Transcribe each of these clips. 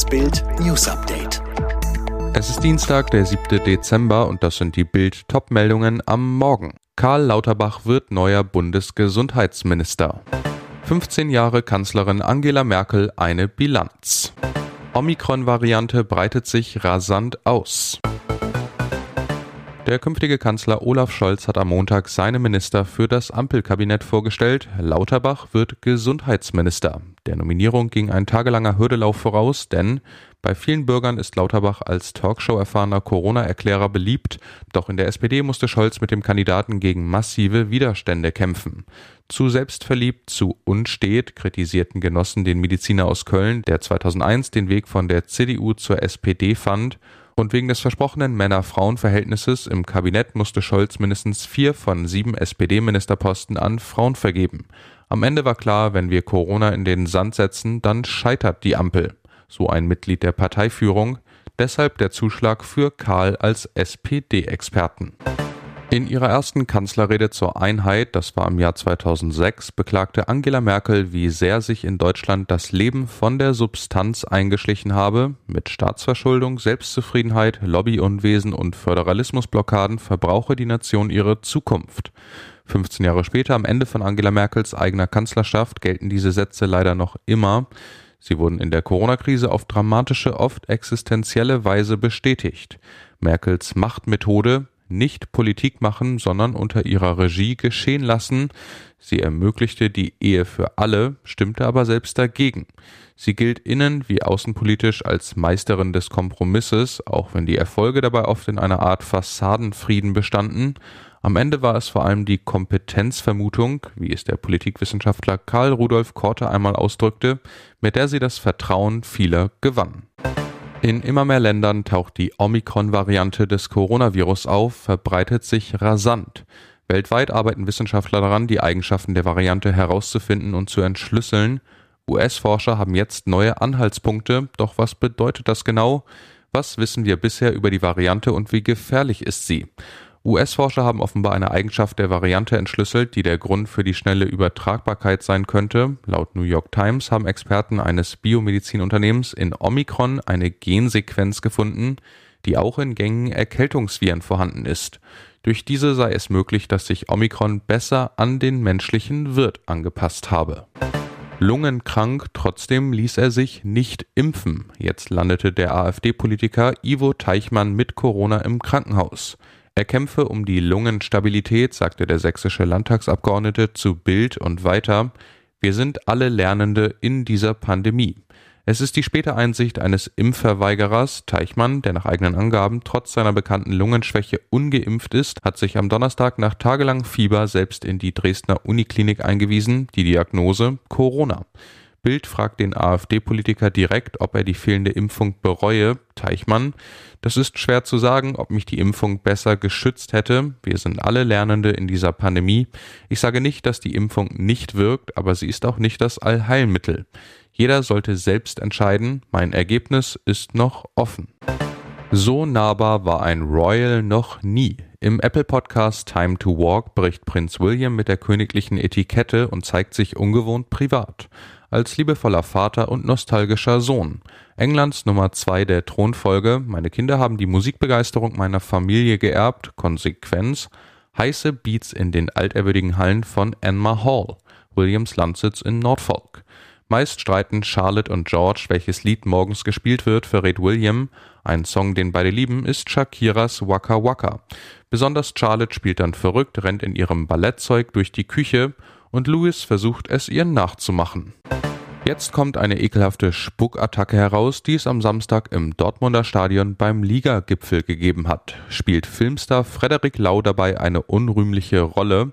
Das Bild News Update. Es ist Dienstag, der 7. Dezember und das sind die Bild Topmeldungen am Morgen. Karl Lauterbach wird neuer Bundesgesundheitsminister. 15 Jahre Kanzlerin Angela Merkel eine Bilanz. Omikron-Variante breitet sich rasant aus. Der künftige Kanzler Olaf Scholz hat am Montag seine Minister für das Ampelkabinett vorgestellt. Lauterbach wird Gesundheitsminister. Der Nominierung ging ein tagelanger Hürdelauf voraus, denn bei vielen Bürgern ist Lauterbach als Talkshow-erfahrener Corona-Erklärer beliebt, doch in der SPD musste Scholz mit dem Kandidaten gegen massive Widerstände kämpfen. Zu selbstverliebt, zu unstet kritisierten Genossen den Mediziner aus Köln, der 2001 den Weg von der CDU zur SPD fand und wegen des versprochenen Männer-Frauen-Verhältnisses im Kabinett musste Scholz mindestens vier von sieben SPD-Ministerposten an Frauen vergeben. Am Ende war klar, wenn wir Corona in den Sand setzen, dann scheitert die Ampel. So ein Mitglied der Parteiführung. Deshalb der Zuschlag für Karl als SPD-Experten. In ihrer ersten Kanzlerrede zur Einheit, das war im Jahr 2006, beklagte Angela Merkel, wie sehr sich in Deutschland das Leben von der Substanz eingeschlichen habe. Mit Staatsverschuldung, Selbstzufriedenheit, Lobbyunwesen und Föderalismusblockaden verbrauche die Nation ihre Zukunft. 15 Jahre später, am Ende von Angela Merkels eigener Kanzlerschaft, gelten diese Sätze leider noch immer. Sie wurden in der Corona-Krise auf dramatische, oft existenzielle Weise bestätigt. Merkels Machtmethode, nicht Politik machen, sondern unter ihrer Regie geschehen lassen. Sie ermöglichte die Ehe für alle, stimmte aber selbst dagegen. Sie gilt innen wie außenpolitisch als Meisterin des Kompromisses, auch wenn die Erfolge dabei oft in einer Art Fassadenfrieden bestanden. Am Ende war es vor allem die Kompetenzvermutung, wie es der Politikwissenschaftler Karl Rudolf Korte einmal ausdrückte, mit der sie das Vertrauen vieler gewann. In immer mehr Ländern taucht die Omikron-Variante des Coronavirus auf, verbreitet sich rasant. Weltweit arbeiten Wissenschaftler daran, die Eigenschaften der Variante herauszufinden und zu entschlüsseln. US-Forscher haben jetzt neue Anhaltspunkte, doch was bedeutet das genau? Was wissen wir bisher über die Variante und wie gefährlich ist sie? US-Forscher haben offenbar eine Eigenschaft der Variante entschlüsselt, die der Grund für die schnelle Übertragbarkeit sein könnte. Laut New York Times haben Experten eines Biomedizinunternehmens in Omikron eine Gensequenz gefunden, die auch in gängigen Erkältungsviren vorhanden ist. Durch diese sei es möglich, dass sich Omikron besser an den menschlichen Wirt angepasst habe. Lungenkrank, trotzdem ließ er sich nicht impfen. Jetzt landete der AfD-Politiker Ivo Teichmann mit Corona im Krankenhaus. Er kämpfe um die Lungenstabilität, sagte der sächsische Landtagsabgeordnete zu Bild und weiter. Wir sind alle Lernende in dieser Pandemie. Es ist die späte Einsicht eines Impfverweigerers. Teichmann, der nach eigenen Angaben trotz seiner bekannten Lungenschwäche ungeimpft ist, hat sich am Donnerstag nach tagelangem Fieber selbst in die Dresdner Uniklinik eingewiesen. Die Diagnose Corona. Bild fragt den AfD-Politiker direkt, ob er die fehlende Impfung bereue. Teichmann, das ist schwer zu sagen, ob mich die Impfung besser geschützt hätte. Wir sind alle Lernende in dieser Pandemie. Ich sage nicht, dass die Impfung nicht wirkt, aber sie ist auch nicht das Allheilmittel. Jeder sollte selbst entscheiden. Mein Ergebnis ist noch offen. So nahbar war ein Royal noch nie. Im Apple Podcast Time to Walk bricht Prinz William mit der königlichen Etikette und zeigt sich ungewohnt privat als liebevoller Vater und nostalgischer Sohn. Englands Nummer zwei der Thronfolge. Meine Kinder haben die Musikbegeisterung meiner Familie geerbt. Konsequenz. Heiße Beats in den altehrwürdigen Hallen von Enmar Hall, Williams Landsitz in Norfolk. Meist streiten Charlotte und George, welches Lied morgens gespielt wird, verrät William. Ein Song, den beide lieben, ist Shakiras Waka Waka. Besonders Charlotte spielt dann verrückt, rennt in ihrem Ballettzeug durch die Küche und Louis versucht es ihr nachzumachen. Jetzt kommt eine ekelhafte Spuckattacke heraus, die es am Samstag im Dortmunder Stadion beim Liga-Gipfel gegeben hat. Spielt Filmstar Frederik Lau dabei eine unrühmliche Rolle.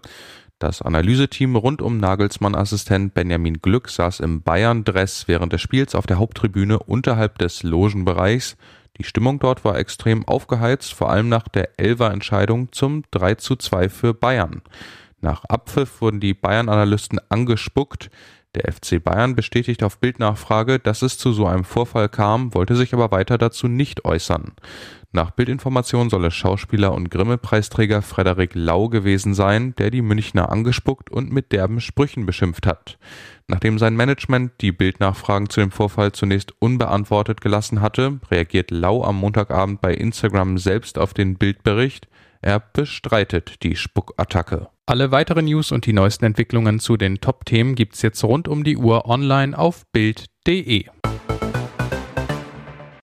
Das Analyseteam rund um Nagelsmann-Assistent Benjamin Glück saß im Bayern-Dress während des Spiels auf der Haupttribüne unterhalb des Logenbereichs. Die Stimmung dort war extrem aufgeheizt, vor allem nach der Elfer-Entscheidung zum 3 zu 2 für Bayern. Nach Abpfiff wurden die Bayern-Analysten angespuckt. Der FC Bayern bestätigt auf Bildnachfrage, dass es zu so einem Vorfall kam, wollte sich aber weiter dazu nicht äußern. Nach Bildinformation soll es Schauspieler und Grimme-Preisträger Frederik Lau gewesen sein, der die Münchner angespuckt und mit derben Sprüchen beschimpft hat. Nachdem sein Management die Bildnachfragen zu dem Vorfall zunächst unbeantwortet gelassen hatte, reagiert Lau am Montagabend bei Instagram selbst auf den Bildbericht. Er bestreitet die Spuckattacke. Alle weiteren News und die neuesten Entwicklungen zu den Top-Themen gibt's jetzt rund um die Uhr online auf Bild.de.